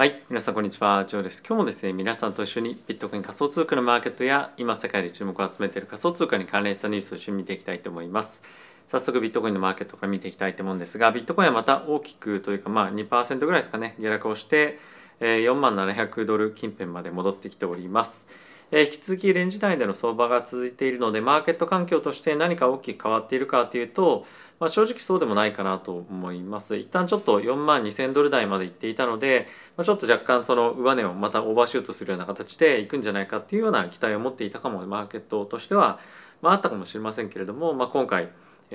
はい、皆さんこんにちは、ジョーです。今日もですね、皆さんと一緒にビットコイン仮想通貨のマーケットや今世界で注目を集めている仮想通貨に関連したニュースを一緒に見ていきたいと思います。早速ビットコインのマーケットから見ていきたいと思うんですが、ビットコインはまた大きくというかまあ2%ぐらいですかね、下落をして、4万700ドル近辺まで戻ってきております。え引き続きレンジ内での相場が続いているのでマーケット環境として何か大きく変わっているかというと、まあ、正直そうでもないかなと思います。一旦ちょっと4万2000ドル台まで行っていたので、まあ、ちょっと若干その上値をまたオーバーシュートするような形でいくんじゃないかっていうような期待を持っていたかもマーケットとしては、まあ、あったかもしれませんけれども、まあ、今回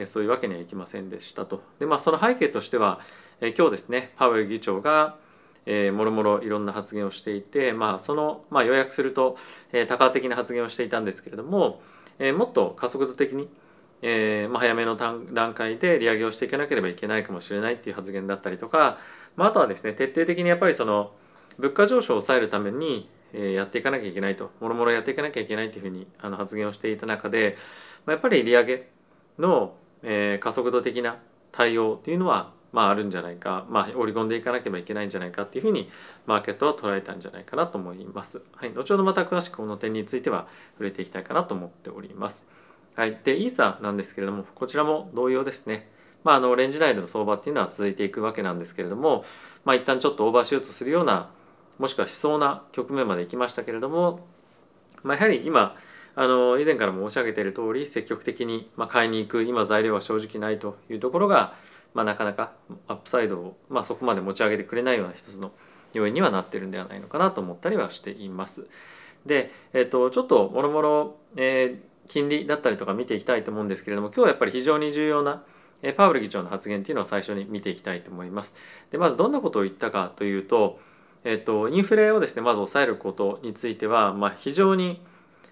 そういうわけにはいきませんでしたと。で、まあ、その背景としては、今日ですねパウエル議長がえーもろもろいろんな発言をしていて、まあ、その、まあ、要約すると、えー多角的な発言をしていたんですけれども、えーもっと加速度的に、えーまあ、早めの段階で利上げをしていかなければいけないかもしれないっていう発言だったりとか、まあ、あとはですね徹底的にやっぱりその物価上昇を抑えるために、えーやっていかなきゃいけないともろもろやっていかなきゃいけないというふうにあの発言をしていた中で、まあ、やっぱり利上げの、えー加速度的な対応っていうのはまああるんじゃないか、まあ、織り込んでいかなければいけないんじゃないかっていうふうにマーケットは捉えたんじゃないかなと思います。はい、後ほどまた詳しくこの点については触れていきたいかなと思っております。はい、でイーサなんですけれどもこちらも同様ですね。まあ、あのレンジ内での相場っていうのは続いていくわけなんですけれども、まあ、一旦ちょっとオーバーシュートするようなもしくはしそうな局面まで行きましたけれども、まあ、やはり今あの以前から申し上げている通り積極的にまあ買いに行く今材料は正直ないというところが、まあ、なかなかアップサイドを、まあ、そこまで持ち上げてくれないような一つの要因にはなってるんではないのかなと思ったりはしています。で、えっとちょっともろもろえ金利だったりとか見ていきたいと思うんですけれども今日はやっぱり非常に重要なえーパウエル議長の発言っていうのを最初に見ていきたいと思います。でまずどんなことを言ったかというと、えっとインフレをですねまず抑えることについては、まあ、非常に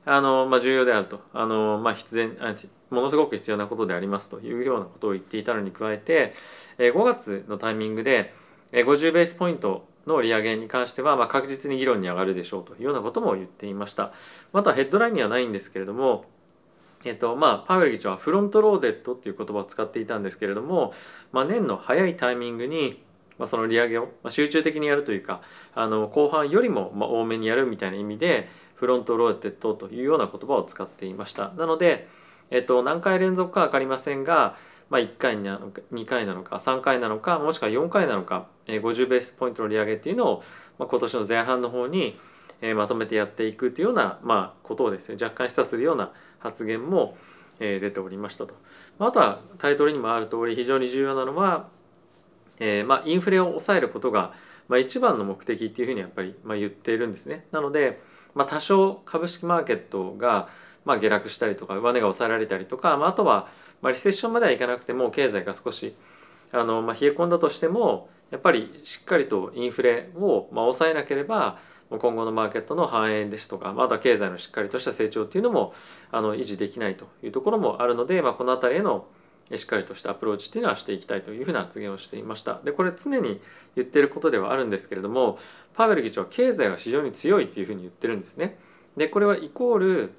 あの、まあ、重要であるとあの、まあ、必然あものすごく必要なことでありますというようなことを言っていたのに加えてえー5月のタイミングでえー50ベースポイントの利上げに関しては、まあ、確実に議論に上がるでしょうというようなことも言っていました。またヘッドラインにはないんですけれどもえっとまあ、パウエル議長はフロントローデッドっていう言葉を使っていたんですけれども、まあ、年の早いタイミングに、まあ、その利上げを、まあ、集中的にやるというかあの後半よりもまあ多めにやるみたいな意味でフロントローデッドというような言葉を使っていましたなので、えっと、何回連続か分かりませんが、まあ、1回なのか2回なのか3回なのかもしくは4回なのか、50ベースポイントの利上げっていうのを、まあ、今年の前半の方にまとめてやっていくというような、まあ、ことをですね若干示唆するような発言も、出ておりましたと。まああとはタイトルにもある通り非常に重要なのは、えーまあ、インフレを抑えることが、まあ、一番の目的っていうふうにやっぱり、まあ、言っているんですね。なので、まあ、多少株式マーケットが、まあ、下落したりとか上値が抑えられたりとか、まあ、あとは、まあ、リセッションまではいかなくても経済が少しあの、まあ、冷え込んだとしてもやっぱりしっかりとインフレを、まあ、抑えなければ今後のマーケットの反映ですとかまた経済のしっかりとした成長っていうのもあの維持できないというところもあるので、まあ、この辺りへのしっかりとしたアプローチっていうのはしていきたいというふうな発言をしていました。でこれ常に言ってることではあるんですけれどもパウエル議長は経済は非常に強いっていうふうに言ってるんですね。でこれはイコール、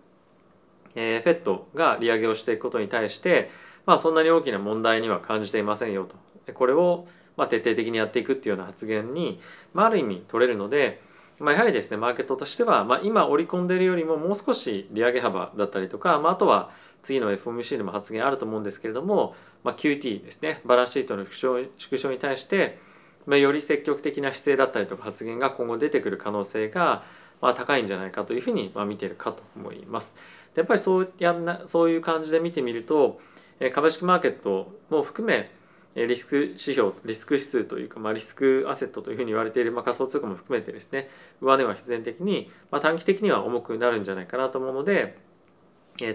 えー、フェットが利上げをしていくことに対してまあそんなに大きな問題には感じていませんよと。でこれをまあ徹底的にやっていくっていうような発言に、まあ、ある意味取れるのでまあ、やはりですねマーケットとしては、まあ、今織り込んでいるよりももう少し利上げ幅だったりとか、まあ、あとは次の FOMC でも発言あると思うんですけれども、まあ、QT ですねバランスシートの縮小に対して、まあ、より積極的な姿勢だったりとか発言が今後出てくる可能性が、まあ、高いんじゃないかというふうに、まあ、見てるかと思います。やっぱりそうやんなそういう感じで見てみると株式マーケットも含めリスク指標リスク指数というか、まあ、リスクアセットというふうに言われている、まあ、仮想通貨も含めてですね上値は必然的に、まあ、短期的には重くなるんじゃないかなと思うので、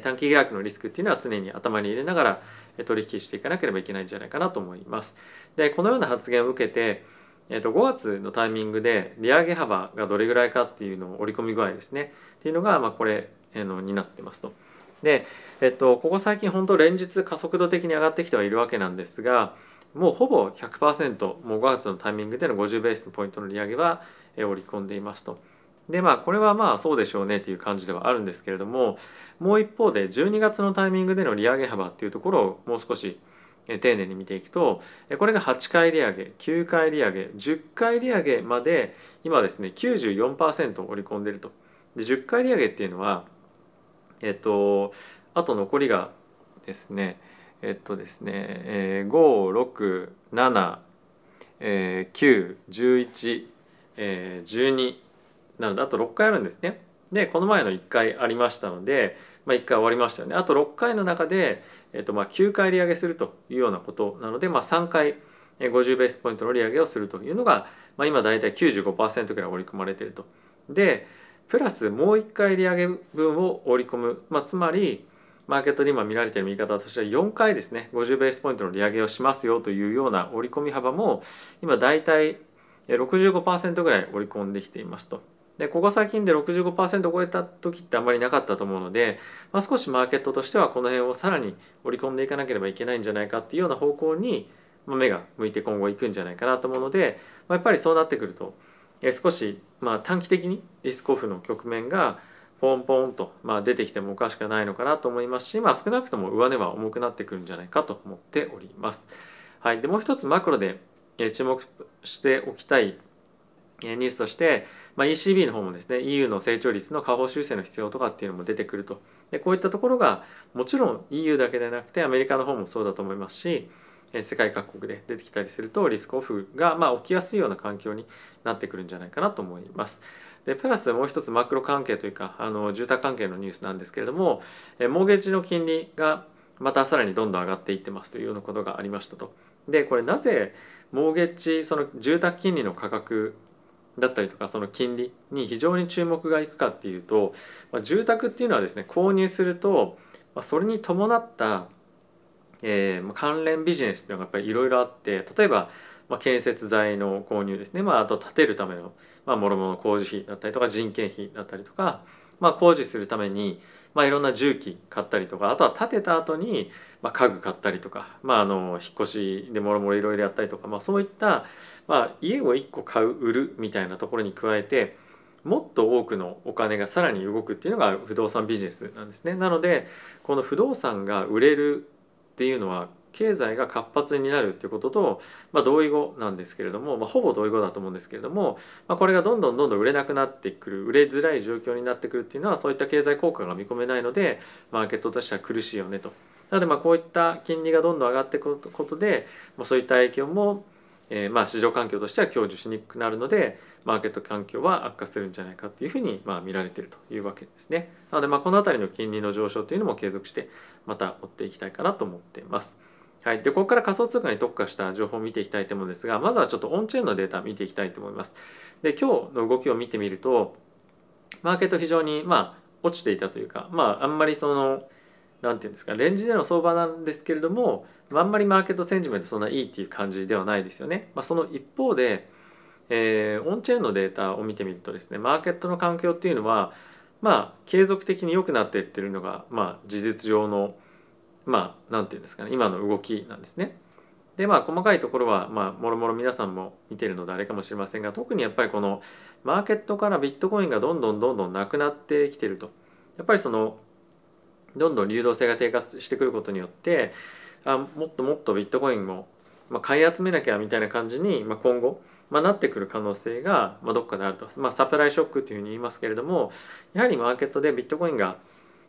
短期下落のリスクっていうのは常に頭に入れながら取引していかなければいけないんじゃないかなと思います。でこのような発言を受けてえー、と5月のタイミングで利上げ幅がどれぐらいかっていうのを織り込み具合ですねっていうのが、まあ、これ、えのになってますと。で、えっと、ここ最近本当連日加速度的に上がってきてはいるわけなんですがもうほぼ100%もう5月のタイミングでの50ベースのポイントの利上げはえ織り込んでいますと。でまあこれはまあそうでしょうねという感じではあるんですけれどももう一方で12月のタイミングでの利上げ幅っていうところをもう少し丁寧に見ていくとこれが8回利上げ9回利上げ10回利上げまで今ですね94%織り込んでると。で10回利上げっていうのはえっとあと残りがですねえっとですね、えー、567えー、911、えー、12なのであと6回あるんですね。でこの前の1回ありましたので、まあ、1回終わりましたよねあと6回の中で、えーとまあ、9回利上げするというようなことなので、まあ、3回50ベースポイントの利上げをするというのが、まあ、今大体95%ぐらい織り込まれていると。でプラスもう1回利上げ分を織り込む、まあ、つまりマーケットで今見られている見方としては4回ですね50ベースポイントの利上げをしますよというような織り込み幅も今大体65%ぐらい織り込んできていますと。でここ最近で65%超えた時ってあまりなかったと思うので、まあ、少しマーケットとしてはこの辺をさらに織り込んでいかなければいけないんじゃないかっていうような方向に目が向いて今後いくんじゃないかなと思うので、まあ、やっぱりそうなってくると少しま短期的にリスクオフの局面がポンポンとま出てきてもおかしくないのかなと思いますし、まあ、少なくとも上値は重くなってくるんじゃないかと思っております。はい、でもう一つマクロで注目しておきたいニュースとして、まあ、ECB の方もですね EU の成長率の下方修正の必要とかっていうのも出てくるとでこういったところがもちろん EU だけでなくてアメリカの方もそうだと思いますし世界各国で出てきたりするとリスクオフがま起きやすいような環境になってくるんじゃないかなと思います。でプラスもう一つマクロ関係というかあの住宅関係のニュースなんですけれどもモーゲージの金利がまたさらにどんどん上がっていってますというようなことがありましたと。でこれなぜモーゲッジその住宅金利の価格だったりとかその金利に非常に注目がいくかっていうと、まあ、住宅っていうのはですね購入すると、まあ、それに伴った、えー、関連ビジネスっていうのがやっぱりいろいろあって例えば、まあ、建設材の購入ですね、まあ、あと建てるための、ま、もろもろ工事費だったりとか人件費だったりとか、まあ、工事するために、まあ、いろんな重機買ったりとかあとは建てた後に、まあ、家具買ったりとか、まあ、あの引っ越しでもろもろいろいろやったりとか、まあ、そういったまあ、家を1個買う売るみたいなところに加えてもっと多くのお金がさらに動くっていうのが不動産ビジネスなんですね。なのでこの不動産が売れるっていうのは経済が活発になるっていうことと、まあ、同意語なんですけれども、まあ、ほぼ同意語だと思うんですけれども、まあ、これがどんどんどんどん売れなくなってくる売れづらい状況になってくるっていうのはそういった経済効果が見込めないのでマーケットとしては苦しいよねと。なのでまあこういった金利がどんどん上がっていくことで、まあ、そういった影響もえー、まあ市場環境としては享受しにくくなるのでマーケット環境は悪化するんじゃないかっていうふうにまあ見られているというわけですね。なのでまあこの辺りの金利の上昇というのも継続してまた追っていきたいかなと思っています。はい、でここから仮想通貨に特化した情報を見ていきたいと思うんですがまずはちょっとオンチェーンのデータ見ていきたいと思います。で今日の動きを見てみるとマーケット非常にまあ落ちていたというかまああんまりその何て言うんですかレンジでの相場なんですけれどもあんまりマーケットセンチメントそんないいっていう感じではないですよね。まあ、その一方で、えー、オンチェーンのデータを見てみるとですねマーケットの環境っていうのはまあ継続的に良くなっていってるのがまあ事実上のまあ何て言うんですかね。今の動きなんですね。でまあ細かいところはまあもろもろ皆さんも見てるのであれかもしれませんが特にやっぱりこのマーケットからビットコインがどんどんどんどんなくなってきてると。やっぱりそのどんどん流動性が低下してくることによってあもっともっとビットコインも、ま、買い集めなきゃみたいな感じに、まあ、今後、まあ、なってくる可能性が、ま、どっかであると、まあ、サプライショックというふうに言いますけれどもやはりマーケットでビットコインが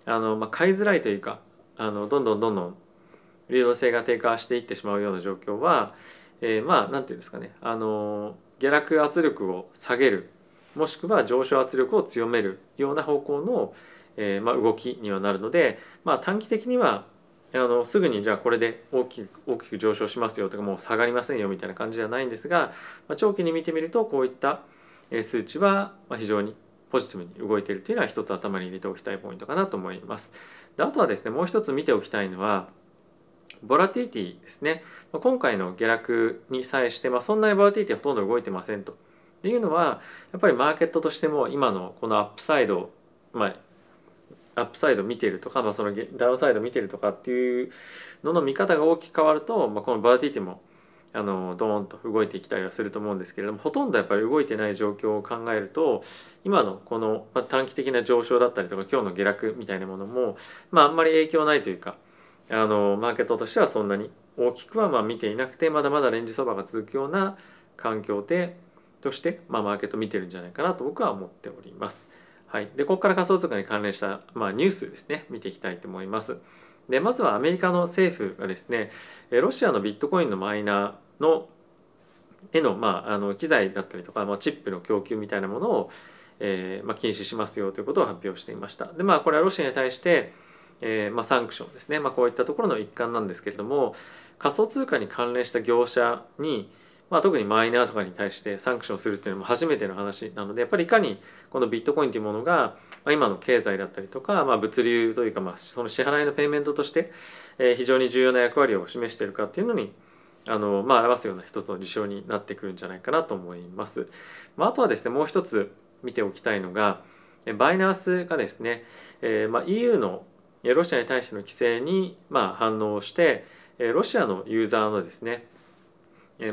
あの、まあ、買いづらいというかあのどんどんどんどん流動性が低下していってしまうような状況は、えー、まあ何て言うんですかね。あの下落圧力を下げる。もしくは上昇圧力を強めるような方向の、えーまあ、動きにはなるので、まあ、短期的にはあのすぐにじゃあこれで大きく大きく上昇しますよとかもう下がりませんよみたいな感じじゃないんですが、まあ、長期に見てみるとこういった数値は非常にポジティブに動いているというのは一つ頭に入れておきたいポイントかなと思います。であとはですねもう一つ見ておきたいのはボラティティですね今回の下落に際して、まあ、そんなにボラティティほとんど動いてませんと。っていうのはやっぱりマーケットとしても今のこのアップサイド、まあ、アップサイド見てるとか、まあ、そのダウンサイド見てるとかっていうのの見方が大きく変わると、まあ、このボラティリティもあのドーンと動いてきたりはすると思うんですけれどもほとんどやっぱり動いてない状況を考えると今のこの短期的な上昇だったりとか今日の下落みたいなものも、まあ、あんまり影響ないというかあのマーケットとしてはそんなに大きくはま見ていなくてまだまだレンジ相場が続くような環境でとして、まあ、マーケット見てるんじゃないかなと僕は思っております。はい、でここから仮想通貨に関連した、まあ、ニュースですね見ていきたいと思います。でまずはアメリカの政府がですねロシアのビットコインのマイナーのへの,、まあ、あの機材だったりとか、まあ、チップの供給みたいなものを、えーまあ、禁止しますよということを発表していました。でまあこれはロシアに対して、えーまあ、サンクションですね、ま、こういったところの一環なんですけれども仮想通貨に関連した業者に、まあ、特にマイナーとかに対してサンクションするっていうのも初めての話なのでやっぱりいかにこのビットコインというものが、ま、今の経済だったりとか、まあ、物流というか、まあ、その支払いのペイメントとして、え、非常に重要な役割を示しているかっていうのにあの、まあ、表すような一つの事象になってくるんじゃないかなと思います。まあ、あとはですねもう一つ見ておきたいのがバイナンスがですね、えーまあ、EU のロシアに対しての規制にまあ反応してロシアのユーザーのですね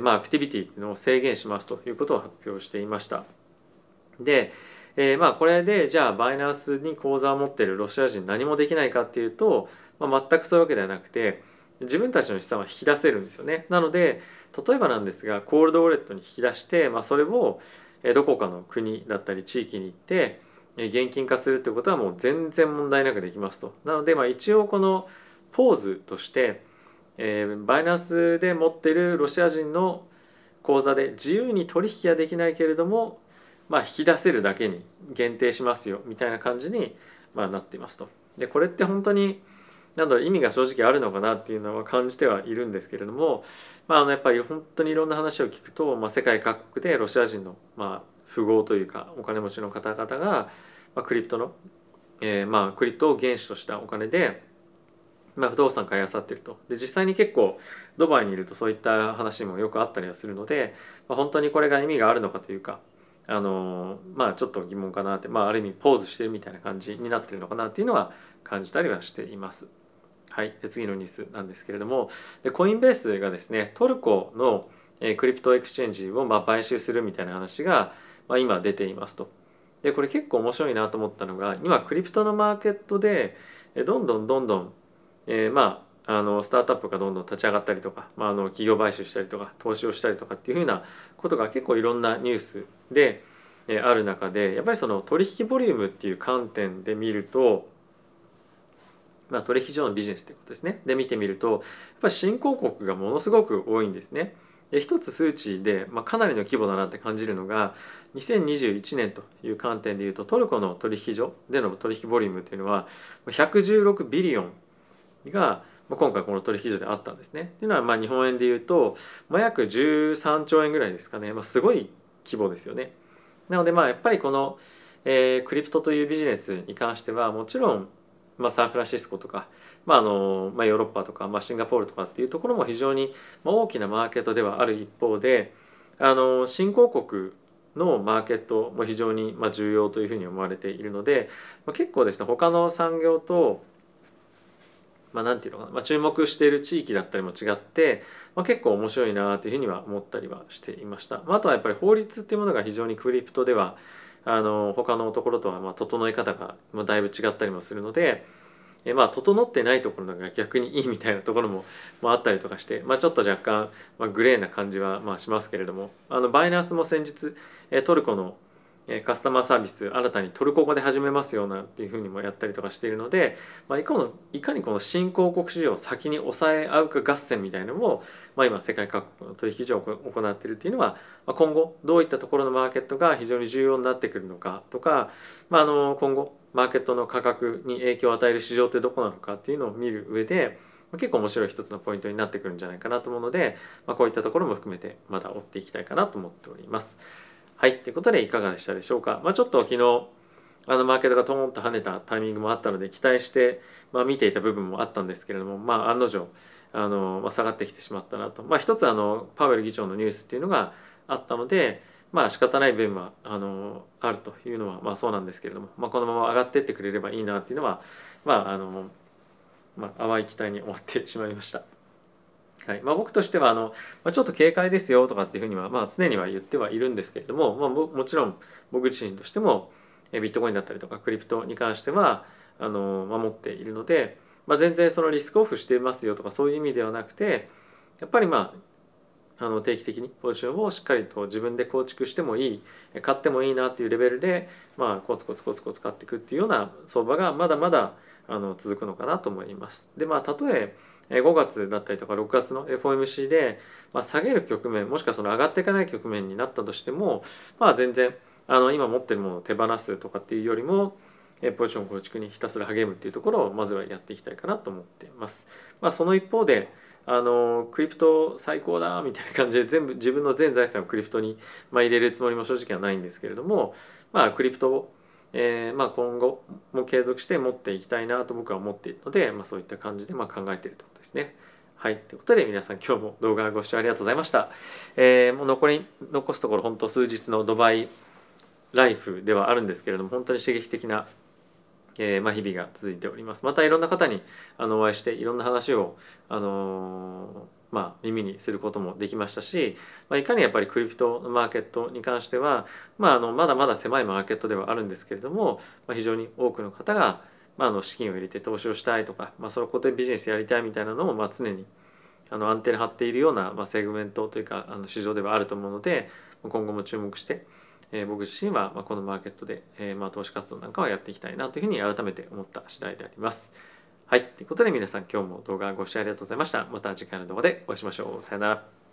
まあアクティビティっていうのを制限しますということを発表していました。で、えー、まあこれでじゃあバイナンスに口座を持ってるロシア人何もできないかっていうと、まあ、全くそういうわけではなくて自分たちの資産は引き出せるんですよね。なので例えばなんですがコールドウォレットに引き出して、まあ、それをどこかの国だったり地域に行って現金化するってことはもう全然問題なくできますと。なのでまあ一応このポーズとして、えー、バイナンスで持ってるロシア人の口座で自由に取引はできないけれども、まあ、引き出せるだけに限定しますよみたいな感じに、まあ、なっていますと。でこれって本当になんだろう意味が正直あるのかなっていうのは感じてはいるんですけれども、まあ、あのやっぱり本当にいろんな話を聞くと、まあ、世界各国でロシア人の、まあ、富豪というかお金持ちの方々が、まあ、 crypto の、えー、まあ crypto を原資としたお金で、まあ、不動産買いあさってるとで実際に結構ドバイにいるとそういった話もよくあったりはするので、まあ、本当にこれが意味があるのかというかあのまあちょっと疑問かなって、まあ、ある意味ポーズしてるみたいな感じになってるのかなっていうのは感じたりはしています。はい、で次のニュースなんですけれどもで Coinbase がですねトルコの、 crypto exchange を、ま、買収するみたいな話が、ま、今出ていますと。でこれ結構面白いなと思ったのが今クリプトのマーケットでどんどんどんどん、えー、まああのスタートアップがどんどん立ち上がったりとか、まあ、あの企業買収したりとか投資をしたりとかっていうふうなことが結構いろんなニュースで、えー、ある中でやっぱりその取引ボリュームっていう観点で見るとまあ、取引所のビジネスということですねで見てみるとやっぱり新興国がものすごく多いんですね。で一つ数値で、まあ、かなりの規模だなって感じるのが2021年という観点でいうとトルコの取引所での取引ボリュームというのは116ビリオンが今回この取引所であったんですね。というのはまあ日本円でいうと、まあ、約13兆円ぐらいですかね、まあ、すごい規模ですよね。なのでまあやっぱりこの、えー、クリプトというビジネスに関してはもちろんまあ、サンフランシスコとか、まああのまあ、ヨーロッパとか、まあ、シンガポールとかっていうところも非常に大きなマーケットではある一方であの新興国のマーケットも非常に重要というふうに思われているので、結構ですね他の産業とまあ、なんていうのかな、まあ、注目している地域だったりも違って、まあ、結構面白いなというふうには思ったりはしていました。まあ、あとはやっぱり法律っていうものが非常にクリプトではあの他のところとはま整え方がまだいぶ違ったりもするので、えまあ整ってないところが逆にいいみたいなところも、まあ、あったりとかして、まあ、ちょっと若干、まグレーな感じはまあしますけれどもあのバイナンスも先日、えトルコのカスタマーサービス新たにトルコ語で始めますよなんていうふうにもやったりとかしているので、まあ、いかのいかにこの新興国市場を先に抑え合うか合戦みたいなのを、まあ、今世界各国の取引所を行っているっていうのは、まあ、今後どういったところのマーケットが非常に重要になってくるのかとか、まあ、あの今後マーケットの価格に影響を与える市場ってどこなのかっていうのを見る上で結構面白い一つのポイントになってくるんじゃないかなと思うので、まあ、こういったところも含めてまだ追っていきたいかなと思っております。はい、ということでいかがでしたでしょうか。まあ、ちょっと昨日あのマーケットがトーンと跳ねたタイミングもあったので期待して、まあ、見ていた部分もあったんですけれども、まあ、案の定あの、まあ、下がってきてしまったなと、まあ、一つあのパウエル議長のニュースっていうのがあったので、まあ仕方ない部分はあのあるというのはまあそうなんですけれども、まあ、このまま上がってってくれればいいなっていうのは、まああのまあ、淡い期待に終わってしまいました。はいまあ、僕としてはあの、まあ、ちょっと警戒ですよとかっていうふうには、まあ、常には言ってはいるんですけれども、まあ、もちろん僕自身としてもビットコインだったりとかクリプトに関してはあの守っているので、まあ、全然そのリスクオフしてますよとかそういう意味ではなくてやっぱりまああの定期的にポジションをしっかりと自分で構築してもいい買ってもいいなっていうレベルで、まあ、コツコツコツコツ買っていくっていうような相場がまだまだあの続くのかなと思います。でまあたとえ5月だったりとか6月の FOMC で、まあ、下げる局面もしくはその上がっていかない局面になったとしてもまあ全然あの今持ってるものを手放すとかっていうよりもポジション構築にひたすら励むっていうところをまずはやっていきたいかなと思っています。まあ、その一方であのクリプト最高だみたいな感じで全部自分の全財産をクリプトに、まあ、入れるつもりも正直はないんですけれども、まあ、クリプトを、えーまあ、今後も継続して持っていきたいなと僕は思っているので、まあ、そういった感じでま考えているということですね。はい。ということで皆さん今日も動画ご視聴ありがとうございました。えー、もう残り残すところ本当数日のドバイライフではあるんですけれども本当に刺激的なえー、まあ、日々が続いております。またいろんな方にあのお会いしていろんな話を、あのー、まあ、耳にすることもできましたし、まあ、いかにやっぱりクリプトのマーケットに関しては、まあ、あのまだまだ狭いマーケットではあるんですけれども、まあ、非常に多くの方が、まあ、あの資金を入れて投資をしたいとか、まあ、そのことでビジネスやりたいみたいなのを、まあ、常にあのアンテナ張っているような、まあ、セグメントというかあの市場ではあると思うので今後も注目してえ、僕自身は、ま、このマーケットで、えま、投資活動なんかはやっていきたいなというふうに改めて思った次第であります。はい。ということで皆さん今日も動画ご視聴ありがとうございました。また次回の動画でお会いしましょう。さよなら。